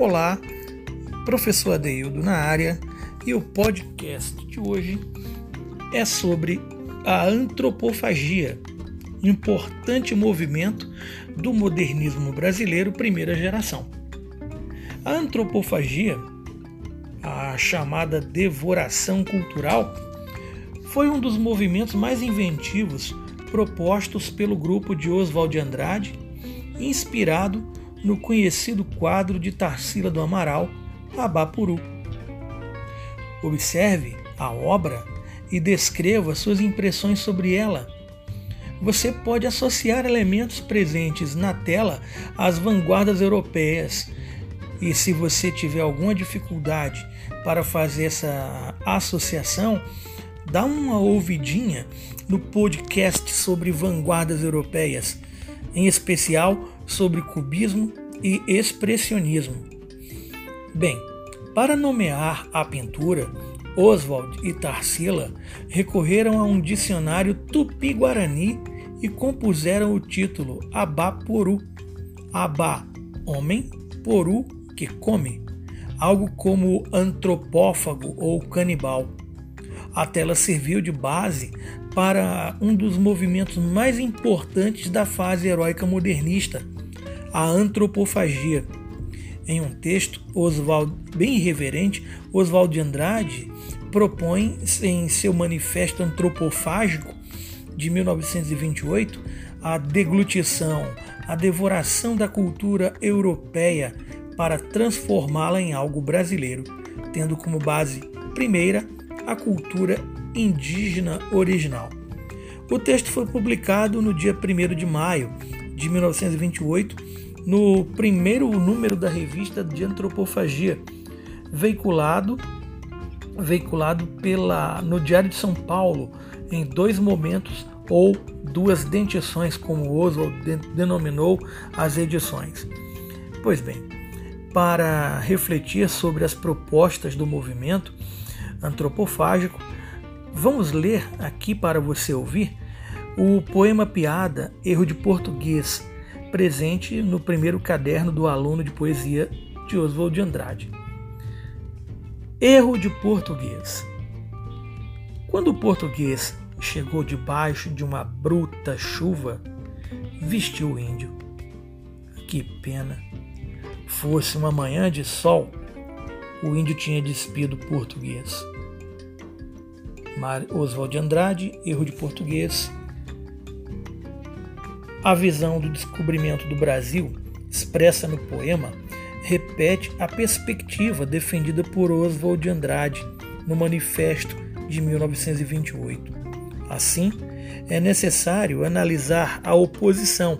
Olá, professor Adeildo na área e o podcast de hoje é sobre a antropofagia, importante movimento do modernismo brasileiro primeira geração. A antropofagia, a chamada devoração cultural, foi um dos movimentos mais inventivos propostos pelo grupo de Oswald de Andrade, inspirado no conhecido quadro de Tarsila do Amaral, Abapuru. Observe a obra e descreva suas impressões sobre ela. Você pode associar elementos presentes na tela às vanguardas europeias. E se você tiver alguma dificuldade para fazer essa associação, dá uma ouvidinha no podcast sobre vanguardas europeias, em especial sobre cubismo e expressionismo. Bem, para nomear a pintura, Oswald e Tarsila recorreram a um dicionário tupi-guarani e compuseram o título Abá-Poru. Abá, homem, poru, que come, algo como antropófago ou canibal. A tela serviu de base para um dos movimentos mais importantes da fase heróica modernista, a antropofagia. Em um texto, Oswald, bem irreverente, Oswald de Andrade propõe em seu manifesto antropofágico de 1928 a deglutição, a devoração da cultura europeia para transformá-la em algo brasileiro, tendo como base primeira a cultura indígena original. O texto foi publicado no dia 1 de maio de 1928, no primeiro número da revista de antropofagia, veiculado veiculado pela no Diário de São Paulo em dois momentos ou duas dentições, como Oswald denominou as edições. Pois bem, para refletir sobre as propostas do movimento antropofágico, vamos ler aqui para você ouvir o poema piada Erro de Português, presente no primeiro caderno do aluno de poesia de Oswald de Andrade. Erro de português. Quando o português chegou debaixo de uma bruta chuva, vestiu o índio. Que pena! Fosse uma manhã de sol, o índio tinha despido o português. Oswald de Andrade, Erro de Português, a visão do descobrimento do Brasil, expressa no poema, repete a perspectiva defendida por Oswald de Andrade no Manifesto de 1928. Assim, é necessário analisar a oposição,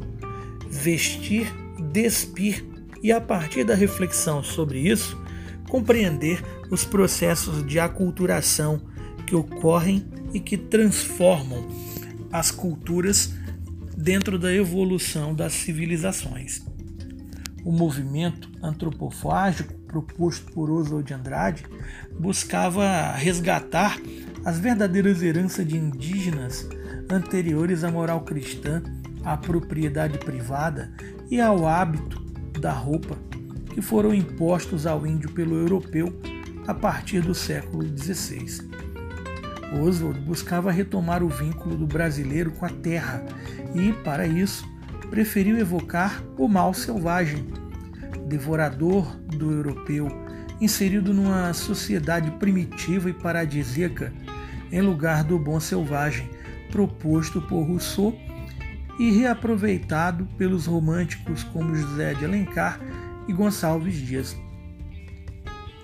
vestir, despir e, a partir da reflexão sobre isso, compreender os processos de aculturação que ocorrem e que transformam as culturas dentro da evolução das civilizações. O movimento antropofágico proposto por Oswald de Andrade buscava resgatar as verdadeiras heranças de indígenas anteriores à moral cristã, à propriedade privada e ao hábito da roupa que foram impostos ao índio pelo europeu a partir do século XVI. Oswald buscava retomar o vínculo do brasileiro com a terra e, para isso, preferiu evocar o mal selvagem, devorador do europeu, inserido numa sociedade primitiva e paradisíaca, em lugar do bom selvagem, proposto por Rousseau e reaproveitado pelos românticos como José de Alencar e Gonçalves Dias.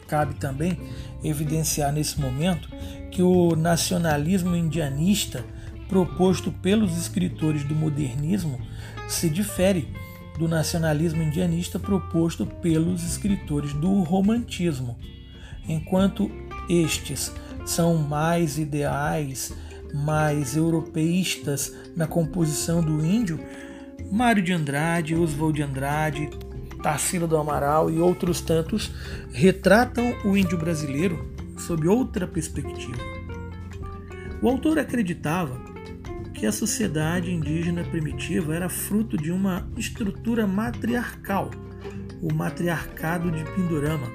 Cabe também evidenciar nesse momento que o nacionalismo indianista proposto pelos escritores do modernismo se difere do nacionalismo indianista proposto pelos escritores do romantismo. Enquanto estes são mais ideais, mais europeístas na composição do índio, Mário de Andrade, Oswald de Andrade, Tarsila do Amaral e outros tantos retratam o índio brasileiro sob outra perspectiva. O autor acreditava que a sociedade indígena primitiva era fruto de uma estrutura matriarcal, o matriarcado de Pindorama,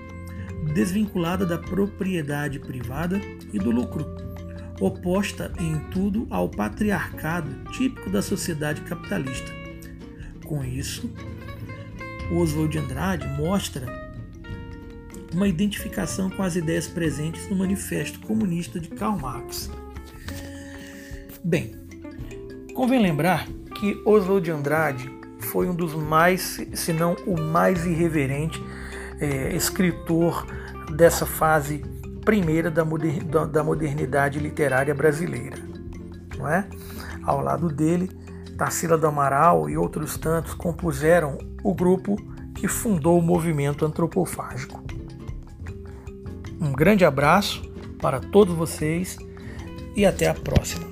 desvinculada da propriedade privada e do lucro, oposta em tudo ao patriarcado típico da sociedade capitalista. Com isso, Oswald de Andrade mostra uma identificação com as ideias presentes no Manifesto Comunista de Karl Marx. Bem, convém lembrar que Oswald de Andrade foi um dos mais, se não o mais irreverente é, escritor dessa fase primeira da, moder, da modernidade literária brasileira. Não é? Ao lado dele, Tarsila do Amaral e outros tantos compuseram o grupo que fundou o movimento antropofágico. Um grande abraço para todos vocês e até a próxima.